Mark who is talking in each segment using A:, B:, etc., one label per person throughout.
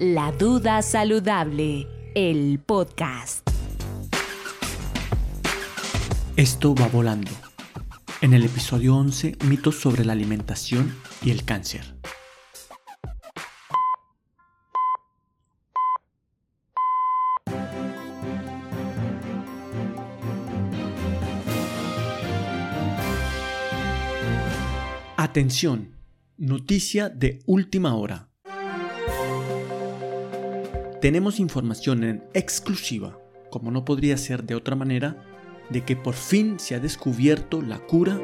A: La Duda Saludable, el podcast.
B: Esto va volando. En el episodio 11, mitos sobre la alimentación y el cáncer. Atención, noticia de última hora. Tenemos información en exclusiva, como no podría ser de otra manera, de que por fin se ha descubierto la cura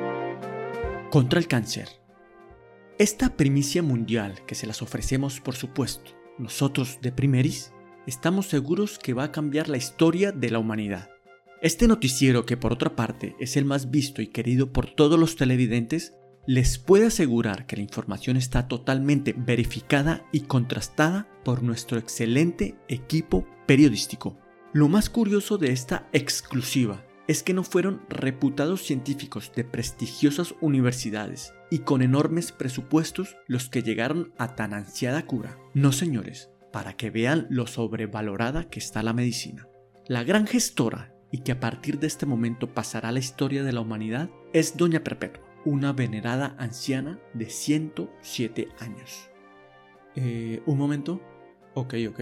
B: contra el cáncer. Esta primicia mundial que se las ofrecemos por supuesto, nosotros de Primeris, estamos seguros que va a cambiar la historia de la humanidad. Este noticiero, que por otra parte es el más visto y querido por todos los televidentes, les puede asegurar que la información está totalmente verificada y contrastada por nuestro excelente equipo periodístico. Lo más curioso de esta exclusiva es que no fueron reputados científicos de prestigiosas universidades y con enormes presupuestos los que llegaron a tan ansiada cura. No señores, para que vean lo sobrevalorada que está la medicina. La gran gestora, y que a partir de este momento pasará a la historia de la humanidad, es Doña Perpetua una venerada anciana de 107 años. Eh, un momento. Ok, ok,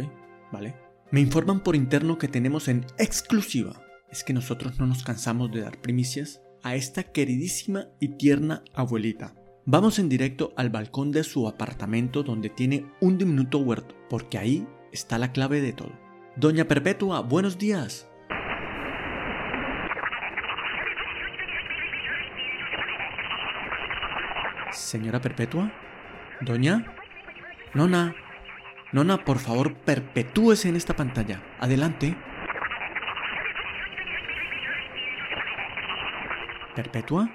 B: vale. Me informan por interno que tenemos en exclusiva. Es que nosotros no nos cansamos de dar primicias a esta queridísima y tierna abuelita. Vamos en directo al balcón de su apartamento donde tiene un diminuto huerto, porque ahí está la clave de todo. Doña Perpetua, buenos días. Señora Perpetua. Doña. Nona. Nona, por favor, perpetúese en esta pantalla. Adelante. ¿Perpetua?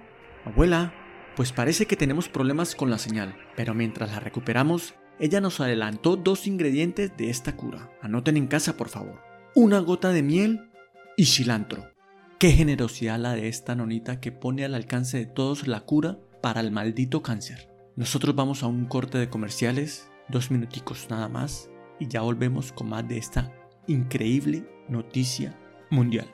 B: Abuela. Pues parece que tenemos problemas con la señal, pero mientras la recuperamos, ella nos adelantó dos ingredientes de esta cura. Anoten en casa, por favor. Una gota de miel y cilantro. Qué generosidad la de esta nonita que pone al alcance de todos la cura para el maldito cáncer. Nosotros vamos a un corte de comerciales, dos minuticos nada más, y ya volvemos con más de esta increíble noticia mundial.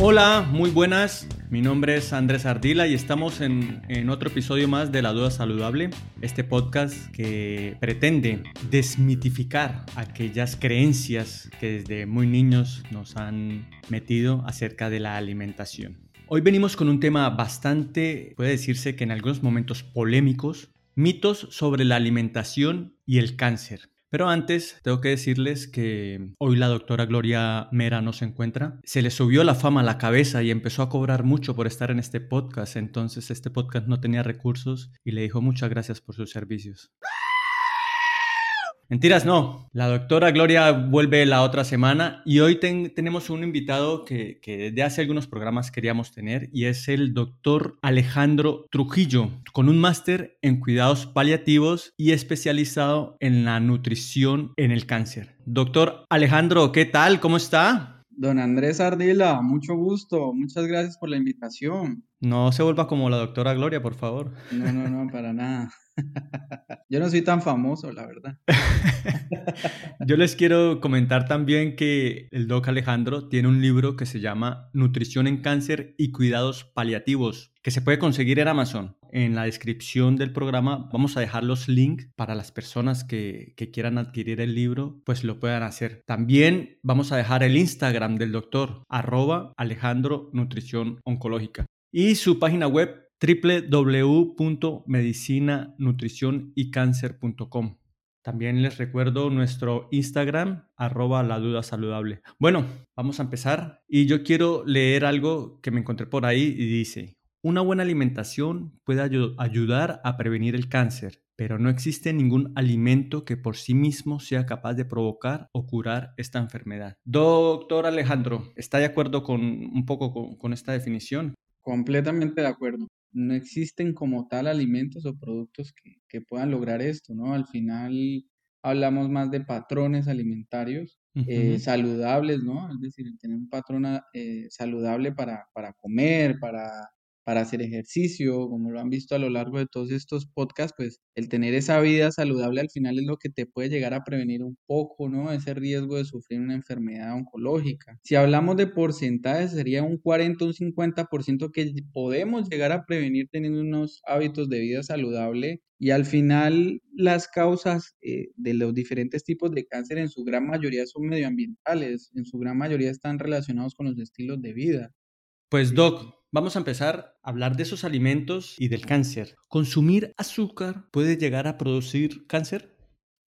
B: Hola, muy buenas. Mi nombre es Andrés Ardila y estamos en, otro episodio más de La Duda Saludable, este podcast que pretende desmitificar aquellas creencias que desde muy niños nos han metido acerca de la alimentación. Hoy venimos con un tema bastante, puede decirse que en algunos momentos polémicos, mitos sobre la alimentación y el cáncer. Pero antes, tengo que decirles que hoy la doctora Gloria Mera no se encuentra. Se le subió la fama a la cabeza y empezó a cobrar mucho por estar en este podcast. Entonces este podcast no tenía recursos y le dijo muchas gracias por sus servicios. Mentiras, no. La doctora Gloria vuelve la otra semana y hoy tenemos un invitado que, que, desde hace algunos programas queríamos tener y es el doctor Alejandro Trujillo, con un máster en cuidados paliativos y especializado en la nutrición en el cáncer. Doctor Alejandro, ¿qué tal? ¿Cómo está?
C: Don Andrés Ardila, mucho gusto. Muchas gracias por la invitación.
B: No se vuelva como la doctora Gloria, por favor.
C: No, no, no, para nada. Yo no soy tan famoso, la verdad.
B: Yo les quiero comentar también que el doc Alejandro tiene un libro que se llama Nutrición en Cáncer y Cuidados Paliativos, que se puede conseguir en Amazon. En la descripción del programa vamos a dejar los links para las personas que, que quieran adquirir el libro, pues lo puedan hacer. También vamos a dejar el Instagram del doctor, arroba Alejandro Nutrición Oncológica. Y su página web www.medicinanutricionycancer.com. También les recuerdo nuestro Instagram, arroba la duda saludable. Bueno, vamos a empezar y yo quiero leer algo que me encontré por ahí y dice, una buena alimentación puede ayudar a prevenir el cáncer, pero no existe ningún alimento que por sí mismo sea capaz de provocar o curar esta enfermedad. Doctor Alejandro, ¿está de acuerdo con un poco con, con esta definición?
C: Completamente de acuerdo no existen como tal alimentos o productos que, puedan lograr esto, ¿no? Al final hablamos más de patrones alimentarios eh, saludables, ¿no? Es decir, tener un patrón eh, saludable para, para comer, para para hacer ejercicio, como lo han visto a lo largo de todos estos podcasts, pues el tener esa vida saludable al final es lo que te puede llegar a prevenir un poco, ¿no? Ese riesgo de sufrir una enfermedad oncológica. Si hablamos de porcentajes, sería un 40 o un 50% que podemos llegar a prevenir teniendo unos hábitos de vida saludable y al final las causas eh, de los diferentes tipos de cáncer en su gran mayoría son medioambientales, en su gran mayoría están relacionados con los estilos de vida.
B: Pues Doc, vamos a empezar a hablar de esos alimentos y del cáncer. ¿Consumir azúcar puede llegar a producir cáncer?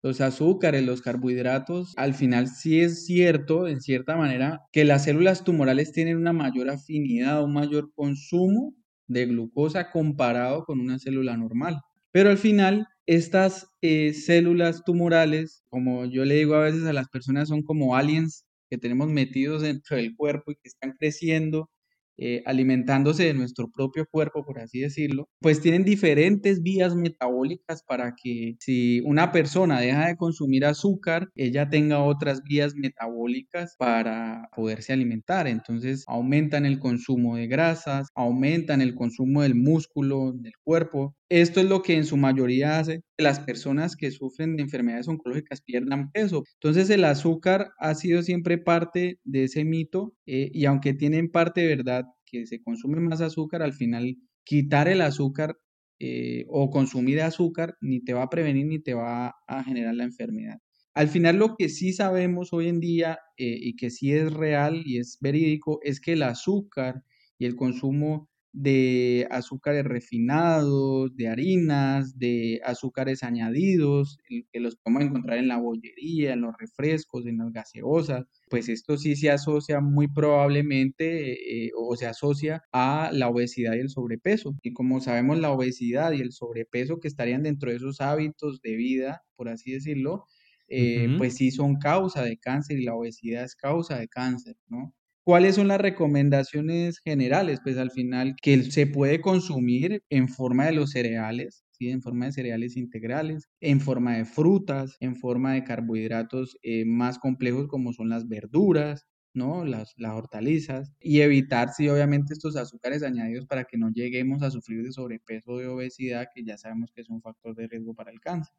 C: Los azúcares, los carbohidratos, al final sí es cierto, en cierta manera, que las células tumorales tienen una mayor afinidad, un mayor consumo de glucosa comparado con una célula normal. Pero al final, estas eh, células tumorales, como yo le digo a veces a las personas, son como aliens que tenemos metidos dentro del cuerpo y que están creciendo eh, alimentándose de nuestro propio cuerpo, por así decirlo, pues tienen diferentes vías metabólicas para que si una persona deja de consumir azúcar, ella tenga otras vías metabólicas para poderse alimentar. Entonces aumentan el consumo de grasas, aumentan el consumo del músculo del cuerpo. Esto es lo que en su mayoría hace que las personas que sufren de enfermedades oncológicas pierdan peso. Entonces el azúcar ha sido siempre parte de ese mito eh, y aunque tienen parte verdad que se consume más azúcar, al final quitar el azúcar eh, o consumir azúcar ni te va a prevenir ni te va a generar la enfermedad. Al final lo que sí sabemos hoy en día eh, y que sí es real y es verídico es que el azúcar y el consumo de azúcares refinados, de harinas, de azúcares añadidos, que los podemos encontrar en la bollería, en los refrescos, en las gaseosas, pues esto sí se asocia muy probablemente eh, o se asocia a la obesidad y el sobrepeso. Y como sabemos, la obesidad y el sobrepeso que estarían dentro de esos hábitos de vida, por así decirlo, eh, pues sí son causa de cáncer y la obesidad es causa de cáncer, ¿no? ¿Cuáles son las recomendaciones generales? Pues al final que se puede consumir en forma de los cereales, ¿sí? en forma de cereales integrales, en forma de frutas, en forma de carbohidratos eh, más complejos como son las verduras, ¿no? Las, las hortalizas y evitar, sí, obviamente estos azúcares añadidos para que no lleguemos a sufrir de sobrepeso o de obesidad, que ya sabemos que es un factor de riesgo para el cáncer.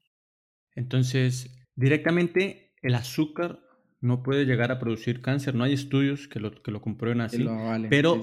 B: Entonces, directamente el azúcar no puede llegar a producir cáncer. No hay estudios que lo, que lo comprueben así. pero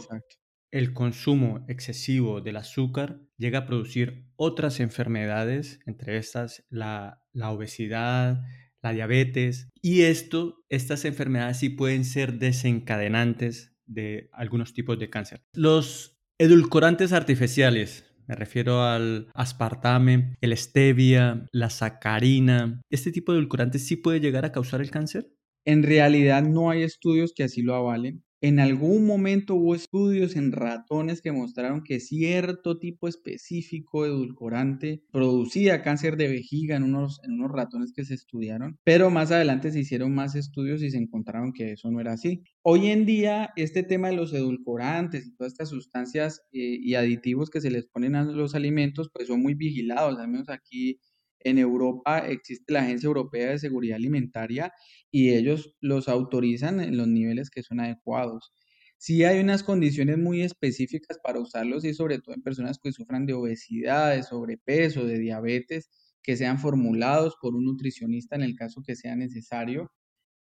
B: el consumo excesivo del azúcar llega a producir otras enfermedades, entre estas la, la obesidad, la diabetes. Y esto, estas enfermedades sí pueden ser desencadenantes de algunos tipos de cáncer. Los edulcorantes artificiales, me refiero al aspartame, el stevia, la sacarina. ¿Este tipo de edulcorantes sí puede llegar a causar el cáncer?
C: En realidad no hay estudios que así lo avalen. En algún momento hubo estudios en ratones que mostraron que cierto tipo específico de edulcorante producía cáncer de vejiga en unos, en unos ratones que se estudiaron, pero más adelante se hicieron más estudios y se encontraron que eso no era así. Hoy en día, este tema de los edulcorantes y todas estas sustancias eh, y aditivos que se les ponen a los alimentos, pues son muy vigilados, al menos aquí en Europa existe la Agencia Europea de Seguridad Alimentaria y ellos los autorizan en los niveles que son adecuados. Sí hay unas condiciones muy específicas para usarlos y sobre todo en personas que sufran de obesidad, de sobrepeso, de diabetes, que sean formulados por un nutricionista en el caso que sea necesario.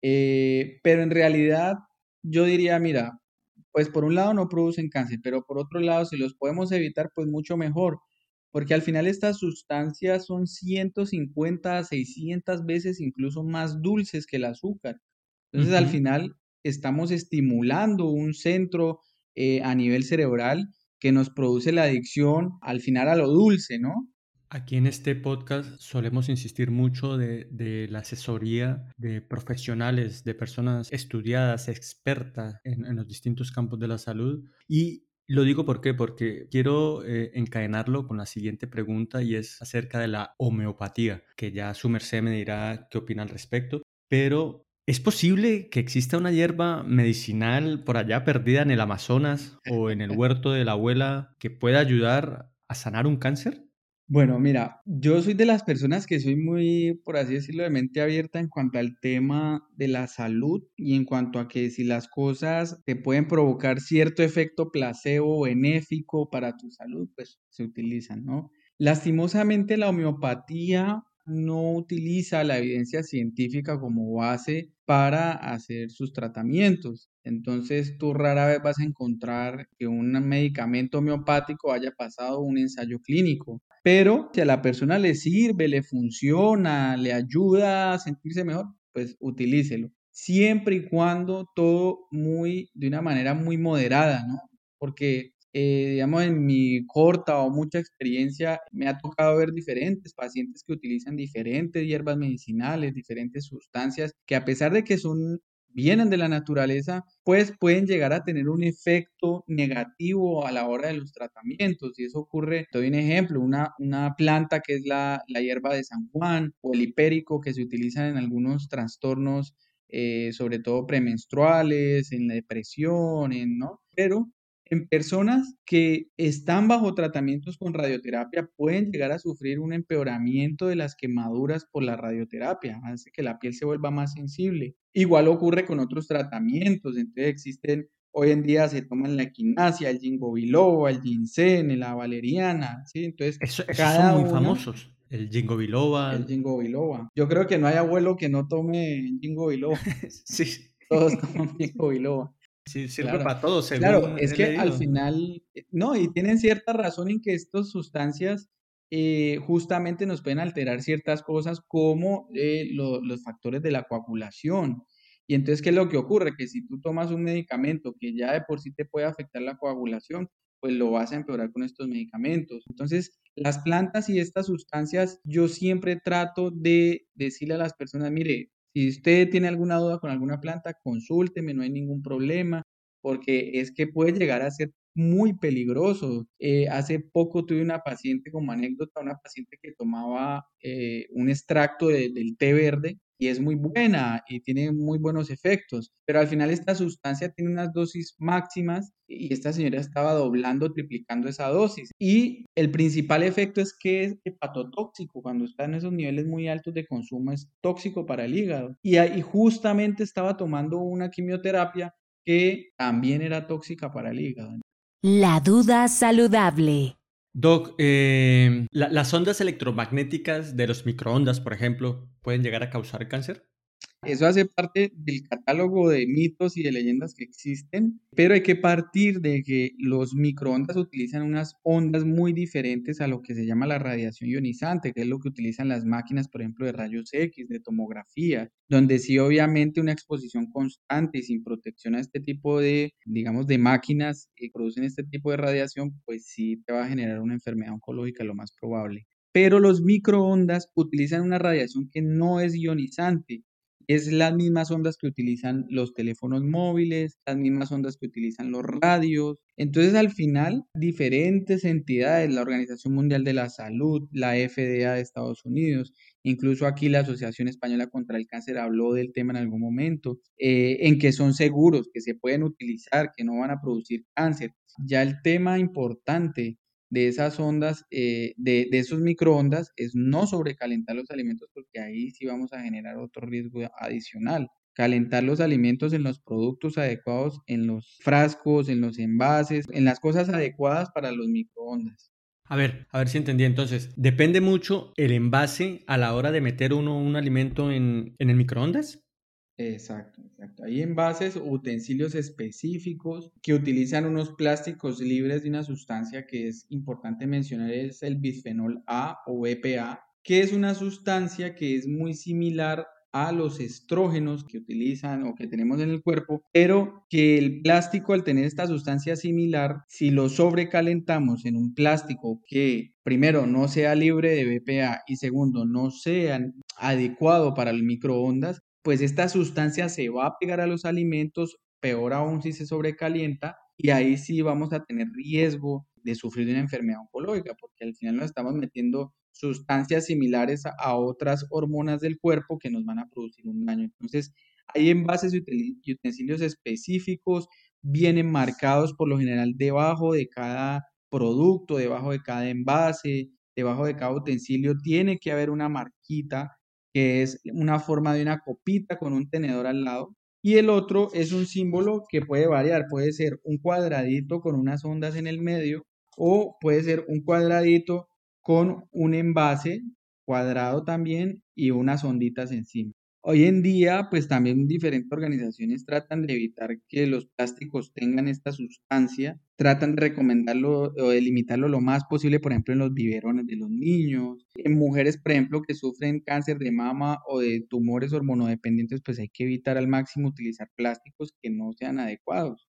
C: Eh, pero en realidad yo diría, mira, pues por un lado no producen cáncer, pero por otro lado si los podemos evitar, pues mucho mejor porque al final estas sustancias son 150 a 600 veces incluso más dulces que el azúcar. Entonces, al final estamos estimulando un centro eh, a nivel cerebral que nos produce la adicción al final a lo dulce, ¿no?
B: Aquí en este podcast solemos insistir mucho de, de la asesoría de profesionales, de personas estudiadas, expertas en, en, los distintos campos de la salud. Y lo digo ¿por qué? porque quiero eh, encadenarlo con la siguiente pregunta y es acerca de la homeopatía, que ya su merced me dirá qué opina al respecto, pero ¿es posible que exista una hierba medicinal por allá perdida en el Amazonas o en el huerto de la abuela que pueda ayudar a sanar un cáncer?
C: Bueno, mira, yo soy de las personas que soy muy, por así decirlo, de mente abierta en cuanto al tema de la salud y en cuanto a que si las cosas te pueden provocar cierto efecto placebo benéfico para tu salud, pues se utilizan, ¿no? Lastimosamente la homeopatía no utiliza la evidencia científica como base para hacer sus tratamientos. Entonces, tú rara vez vas a encontrar que un medicamento homeopático haya pasado un ensayo clínico. Pero si a la persona le sirve, le funciona, le ayuda a sentirse mejor, pues utilícelo. Siempre y cuando todo muy, de una manera muy moderada, ¿no? Porque eh, digamos, en mi corta o mucha experiencia, me ha tocado ver diferentes pacientes que utilizan diferentes hierbas medicinales, diferentes sustancias, que a pesar de que son vienen de la naturaleza, pues pueden llegar a tener un efecto negativo a la hora de los tratamientos. Y eso ocurre, te doy un ejemplo, una, una planta que es la, la hierba de San Juan o el hipérico que se utilizan en algunos trastornos, eh, sobre todo premenstruales, en la depresión, en, ¿no? Pero en personas que están bajo tratamientos con radioterapia pueden llegar a sufrir un empeoramiento de las quemaduras por la radioterapia, hace que la piel se vuelva más sensible. Igual ocurre con otros tratamientos, entonces existen, hoy en día se toman la equinacia, el ginkgo biloba, el ginseng, la valeriana, ¿sí? Entonces,
B: Eso, esos son muy famosos. El ginkgo biloba.
C: El ginkgo biloba. Yo creo que no hay abuelo que no tome ginkgo biloba.
B: sí.
C: Todos toman ginkgo biloba.
B: Sí, sirve para todo, según
C: Claro, es que al final, eh, no, y tienen cierta razón en que estas sustancias eh, justamente nos pueden alterar ciertas cosas como eh, los factores de la coagulación. Y entonces, ¿qué es lo que ocurre? Que si tú tomas un medicamento que ya de por sí te puede afectar la coagulación, pues lo vas a empeorar con estos medicamentos. Entonces, las plantas y estas sustancias, yo siempre trato de decirle a las personas, mire, si usted tiene alguna duda con alguna planta, consúlteme, no hay ningún problema, porque es que puede llegar a ser muy peligroso. Eh, hace poco tuve una paciente como anécdota, una paciente que tomaba eh, un extracto del té verde y es muy buena y tiene muy buenos efectos, pero al final esta sustancia tiene unas dosis máximas y esta señora estaba doblando, triplicando esa dosis. Y el principal efecto es que es hepatotóxico, cuando está en esos niveles muy altos de consumo es tóxico para el hígado. Y, y justamente estaba tomando una quimioterapia que también era tóxica para el hígado.
A: La duda saludable.
B: Doc, eh, ¿las ondas electromagnéticas de los microondas, por ejemplo, pueden llegar a causar cáncer?
C: Eso hace parte del catálogo de mitos y de leyendas que existen, pero hay que partir de que los microondas utilizan unas ondas muy diferentes a lo que se llama la radiación ionizante, que es lo que utilizan las máquinas, por ejemplo, de rayos X, de tomografía, donde sí obviamente una exposición constante y sin protección a este tipo de, digamos, de máquinas que producen este tipo de radiación, pues sí te va a generar una enfermedad oncológica, lo más probable. Pero los microondas utilizan una radiación que no es ionizante, es las mismas ondas que utilizan los teléfonos móviles, las mismas ondas que utilizan los radios. Entonces, al final, diferentes entidades, la Organización Mundial de la Salud, la FDA de Estados Unidos, incluso aquí la Asociación Española contra el Cáncer habló del tema en algún momento, eh, en que son seguros, que se pueden utilizar, que no van a producir cáncer. Ya el tema importante de esas ondas, eh, de, de, esos microondas, es no sobrecalentar los alimentos porque ahí sí vamos a generar otro riesgo adicional. Calentar los alimentos en los productos adecuados, en los frascos, en los envases, en las cosas adecuadas para los microondas.
B: A ver, a ver si entendí. Entonces, ¿depende mucho el envase a la hora de meter uno un alimento en, en el microondas?
C: Exacto, exacto. Hay envases o utensilios específicos que utilizan unos plásticos libres de una sustancia que es importante mencionar, es el bisfenol A o EPA, que es una sustancia que es muy similar a los estrógenos que utilizan o que tenemos en el cuerpo, pero que el plástico al tener esta sustancia similar, si lo sobrecalentamos en un plástico que primero no sea libre de BPA y segundo no sea adecuado para el microondas, pues esta sustancia se va a pegar a los alimentos, peor aún si se sobrecalienta, y ahí sí vamos a tener riesgo de sufrir una enfermedad oncológica, porque al final nos estamos metiendo sustancias similares a, otras hormonas del cuerpo que nos van a producir un daño. Entonces, hay envases y utensilios específicos, vienen marcados por lo general debajo de cada producto, debajo de cada envase, debajo de cada utensilio tiene que haber una marquita que es una forma de una copita con un tenedor al lado. Y el otro es un símbolo que puede variar, puede ser un cuadradito con unas ondas en el medio o puede ser un cuadradito con un envase cuadrado también y unas onditas encima. Hoy en día, pues también diferentes organizaciones tratan de evitar que los plásticos tengan esta sustancia, tratan de recomendarlo o de limitarlo lo más posible, por ejemplo, en los biberones de los niños. En mujeres, por ejemplo, que sufren cáncer de mama o de tumores hormonodependientes, pues hay que evitar al máximo utilizar plásticos que no sean adecuados.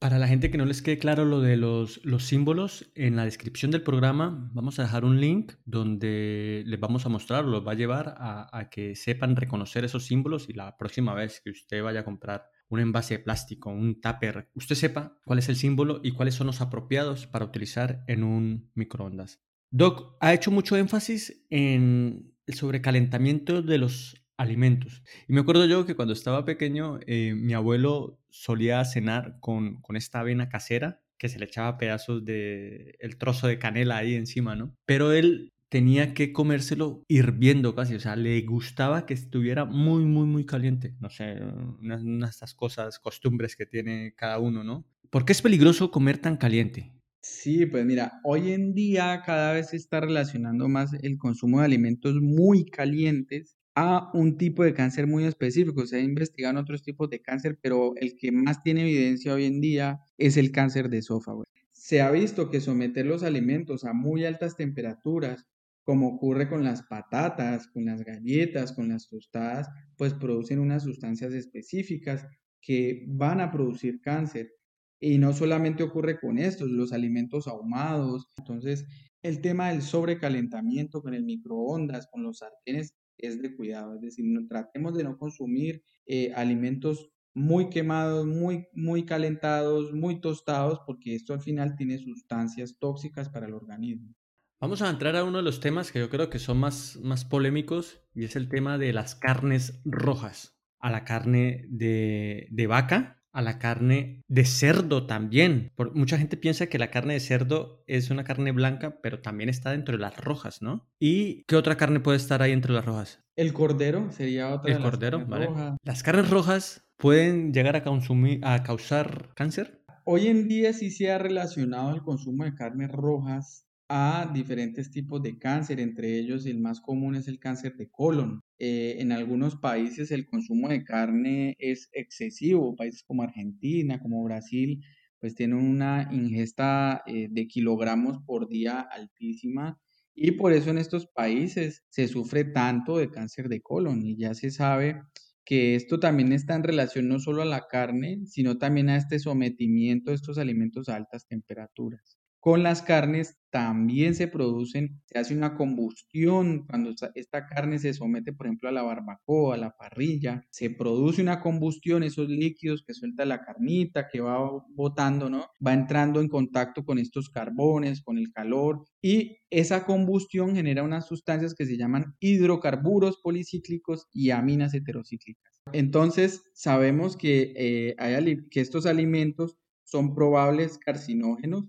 B: Para la gente que no les quede claro lo de los, los, símbolos, en la descripción del programa vamos a dejar un link donde les vamos a mostrar, los va a llevar a, a, que sepan reconocer esos símbolos y la próxima vez que usted vaya a comprar un envase de plástico, un tupper, usted sepa cuál es el símbolo y cuáles son los apropiados para utilizar en un microondas. Doc ha hecho mucho énfasis en el sobrecalentamiento de los alimentos. Y me acuerdo yo que cuando estaba pequeño, eh, mi abuelo solía cenar con, con esta avena casera que se le echaba pedazos de el trozo de canela ahí encima, ¿no? Pero él tenía que comérselo hirviendo casi, o sea, le gustaba que estuviera muy, muy, muy caliente. No sé, unas una de estas cosas, costumbres que tiene cada uno, ¿no? ¿Por qué es peligroso comer tan caliente?
C: Sí, pues mira, hoy en día cada vez se está relacionando más el consumo de alimentos muy calientes a un tipo de cáncer muy específico. Se ha investigado otros tipos de cáncer, pero el que más tiene evidencia hoy en día es el cáncer de esófago. Se ha visto que someter los alimentos a muy altas temperaturas, como ocurre con las patatas, con las galletas, con las tostadas, pues producen unas sustancias específicas que van a producir cáncer. Y no solamente ocurre con estos, los alimentos ahumados. Entonces, el tema del sobrecalentamiento con el microondas, con los sartenes, es de cuidado, es decir, no, tratemos de no consumir eh, alimentos muy quemados, muy, muy calentados, muy tostados, porque esto al final tiene sustancias tóxicas para el organismo.
B: Vamos a entrar a uno de los temas que yo creo que son más, más polémicos y es el tema de las carnes rojas, a la carne de, de vaca a la carne de cerdo también. Por, mucha gente piensa que la carne de cerdo es una carne blanca, pero también está dentro de las rojas, ¿no? ¿Y qué otra carne puede estar ahí entre las rojas?
C: El cordero sería otra.
B: El cordero, vale. ¿Las carnes rojas pueden llegar a, consumir, a causar cáncer?
C: Hoy en día sí se ha relacionado el consumo de carnes rojas a diferentes tipos de cáncer, entre ellos el más común es el cáncer de colon. Eh, en algunos países el consumo de carne es excesivo, países como Argentina, como Brasil, pues tienen una ingesta eh, de kilogramos por día altísima y por eso en estos países se sufre tanto de cáncer de colon y ya se sabe que esto también está en relación no solo a la carne, sino también a este sometimiento de estos alimentos a altas temperaturas. Con las carnes también se producen, se hace una combustión cuando esta carne se somete, por ejemplo, a la barbacoa, a la parrilla, se produce una combustión, esos líquidos que suelta la carnita, que va botando, ¿no? Va entrando en contacto con estos carbones, con el calor, y esa combustión genera unas sustancias que se llaman hidrocarburos policíclicos y aminas heterocíclicas. Entonces, sabemos que, eh, hay, que estos alimentos son probables carcinógenos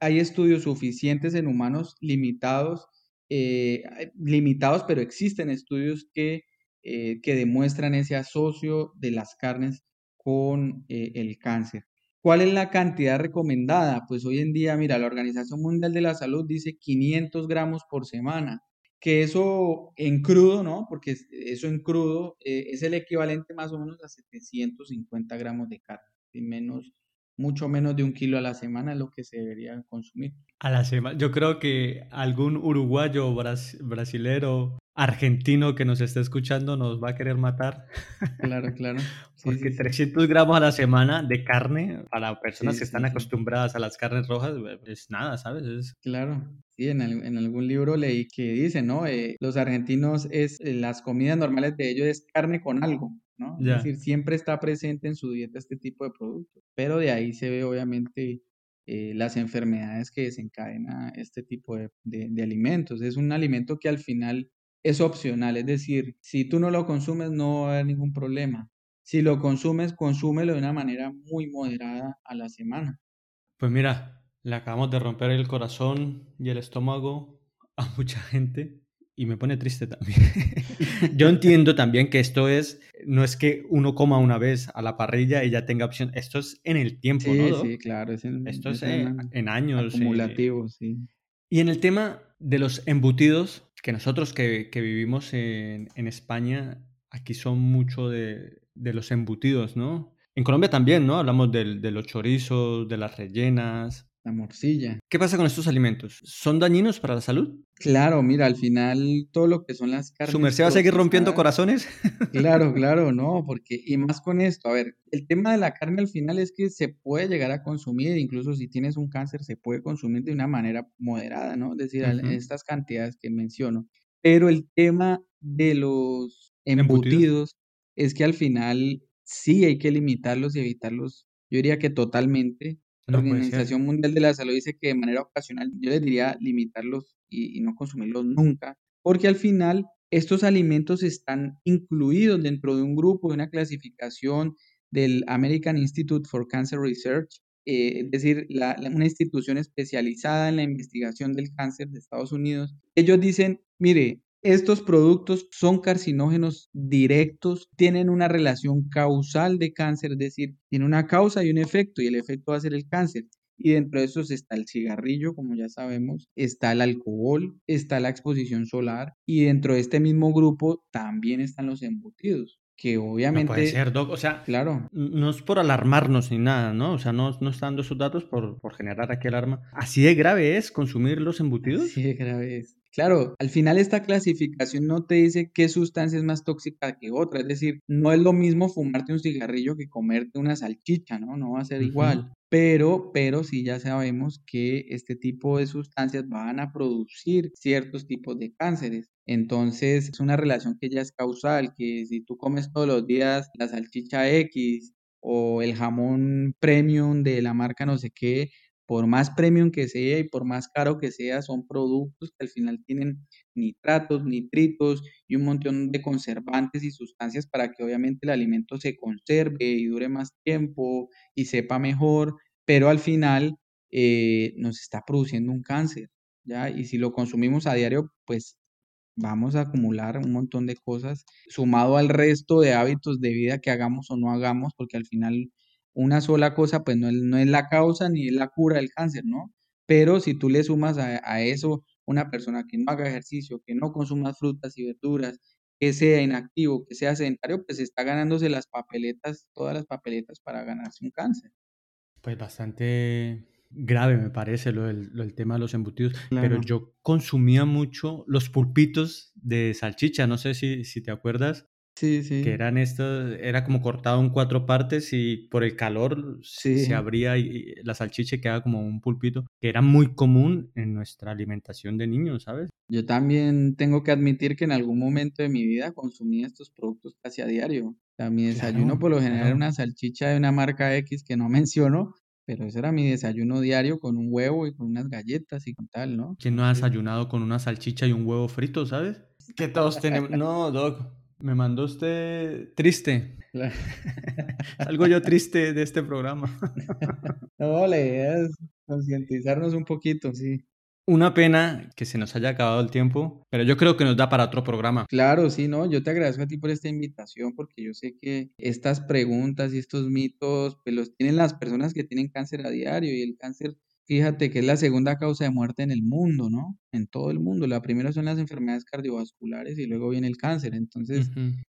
C: hay estudios suficientes en humanos limitados, eh, limitados, pero existen estudios que, eh, que demuestran ese asocio de las carnes con eh, el cáncer. ¿Cuál es la cantidad recomendada? Pues hoy en día, mira, la Organización Mundial de la Salud dice 500 gramos por semana, que eso en crudo, ¿no? Porque eso en crudo es el equivalente más o menos a 750 gramos de carne, y menos mucho menos de un kilo a la semana es lo que se debería consumir.
B: A la semana. Yo creo que algún uruguayo, brasilero, argentino que nos esté escuchando nos va a querer matar.
C: Claro, claro.
B: Porque 300 gramos a la semana de carne para personas que están acostumbradas a las carnes rojas es nada, ¿sabes?
C: Claro. Sí, en, en, algún libro leí que dice, ¿no? Eh, los argentinos es, eh, las comidas normales de ellos es carne con algo. ¿No? Es decir, siempre está presente en su dieta este tipo de productos, pero de ahí se ve obviamente eh, las enfermedades que desencadena este tipo de, de, alimentos. Es un alimento que al final es opcional, es decir, si tú no lo consumes no va a haber ningún problema. Si lo consumes, consúmelo de una manera muy moderada a la semana.
B: Pues mira, le acabamos de romper el corazón y el estómago a mucha gente y me pone triste también. Yo entiendo también que esto es, no es que uno coma una vez a la parrilla y ya tenga opción, esto es en el tiempo,
C: Sí,
B: ¿no?
C: Sí, claro. Es en,
B: Esto
C: es
B: en,
C: en
B: años. eh,
C: acumulativo, sí.
B: Y en el tema de los embutidos, que nosotros que, que vivimos en, en España, aquí son mucho de, de los embutidos, ¿no? En Colombia también, ¿no? Hablamos del- de los chorizos, de las rellenas.
C: La morcilla.
B: ¿Qué pasa con estos alimentos? ¿Son dañinos para la salud?
C: Claro, mira, al final todo lo que son las carnes.
B: ¿Su merced va a seguir rompiendo corazones?
C: Claro, claro, no, porque, y más con esto, a ver, el tema de la carne al final es que se puede llegar a consumir, incluso si tienes un cáncer, se puede consumir de una manera moderada, ¿no? Es decir, estas cantidades que menciono. Pero el tema de los
B: Embutidos.
C: embutidos es que al final sí hay que limitarlos y evitarlos, yo diría que totalmente. La
B: No.
C: Organización Mundial de la Salud dice que de manera ocasional, yo les diría limitarlos y, y no consumirlos nunca, porque al final estos alimentos están incluidos dentro de un grupo, de una clasificación del American Institute for Cancer Research, eh, es decir, la- la- una institución especializada en la investigación del cáncer de Estados Unidos. Ellos dicen, mire, estos productos son carcinógenos directos, tienen una relación causal de cáncer, es decir, tiene una causa y un efecto, y el efecto va a ser el cáncer. Y dentro de esos está el cigarrillo, como ya sabemos, está el alcohol, está la exposición solar, y dentro de este mismo grupo también están los embutidos, que
B: No
C: obviamente,
B: puede ser, Doc. O sea,
C: claro,
B: no es por alarmarnos ni nada, ¿no? O sea, no, no está dando esos datos por, por generar aquí alarma. ¿Así de grave es consumir los embutidos?
C: Sí, de grave es. Claro, al final esta clasificación no te dice qué sustancia es más tóxica que otra, es decir, no es lo mismo fumarte un cigarrillo que comerte una salchicha, ¿no? No va a ser igual. Pero, pero sí ya sabemos que este tipo de sustancias van a producir ciertos tipos de cánceres. Entonces, es una relación que ya es causal, que si tú comes todos los días la salchicha X o el jamón premium de la marca no sé qué, por más premium que sea y por más caro que sea, son productos que al final tienen nitratos, nitritos y un montón de conservantes y sustancias para que obviamente el alimento se conserve y dure más tiempo y sepa mejor, pero al final eh, nos está produciendo un cáncer, ¿ya? Y si lo consumimos a diario, pues vamos a acumular un montón de cosas sumado al resto de hábitos de vida que hagamos o no hagamos, porque al final una sola cosa pues no es, no es la causa ni es la cura del cáncer, ¿no? Pero si tú le sumas a, a eso una persona que no haga ejercicio, que no consuma frutas y verduras, que sea inactivo, que sea sedentario, pues está ganándose las papeletas, todas las papeletas para ganarse un cáncer.
B: Pues bastante grave me parece lo del, lo del tema de los embutidos. Pero yo consumía mucho los pulpitos de salchicha, no sé si, si te acuerdas,
C: Sí,
B: que
C: sí.
B: eran estos, era como cortado en cuatro partes y por el calor se abría y, la salchicha quedaba como un pulpito, que era muy común en nuestra alimentación de niños, ¿sabes?
C: Yo también tengo que admitir que en algún momento de mi vida consumí estos productos casi a diario. O sea, mi desayuno
B: Claro,
C: por lo general era
B: claro.
C: una salchicha de una marca X que no menciono, pero ese era mi desayuno diario con un huevo y con unas galletas y con tal, ¿no?
B: ¿Quién no ha desayunado con una salchicha y un huevo frito, ¿sabes? Que todos tenemos... No, Doc, me mandó usted triste.
C: la-
B: Salgo yo triste de este programa.
C: No, la idea es concientizarnos un poquito, sí.
B: Una pena que se nos haya acabado el tiempo, pero yo creo que nos da para otro programa.
C: Claro, sí, no, yo te agradezco a ti por esta invitación porque yo sé que estas preguntas y estos mitos, pues los tienen las personas que tienen cáncer a diario y el cáncer, fíjate que es la segunda causa de muerte en el mundo, ¿no? En todo el mundo. La primera son las enfermedades cardiovasculares y luego viene el cáncer. Entonces,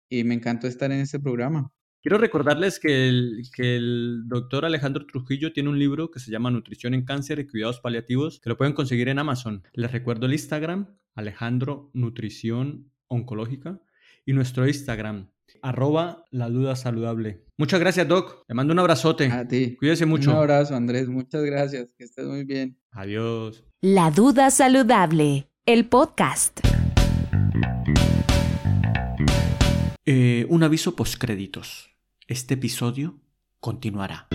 C: y me encantó estar en este programa.
B: Quiero recordarles que el, que el doctor Alejandro Trujillo tiene un libro que se llama Nutrición en Cáncer y Cuidados Paliativos, que lo pueden conseguir en Amazon. Les recuerdo el Instagram, Alejandro Nutrición Oncológica, y nuestro Instagram, arroba la duda saludable. Muchas gracias, Doc. Le mando un abrazote.
C: A ti.
B: Cuídese
C: Un
B: mucho.
C: abrazo, Andrés. Muchas gracias. Que estés muy bien.
B: Adiós.
A: La duda saludable, el podcast.
B: Eh, un aviso postcréditos. Este episodio continuará.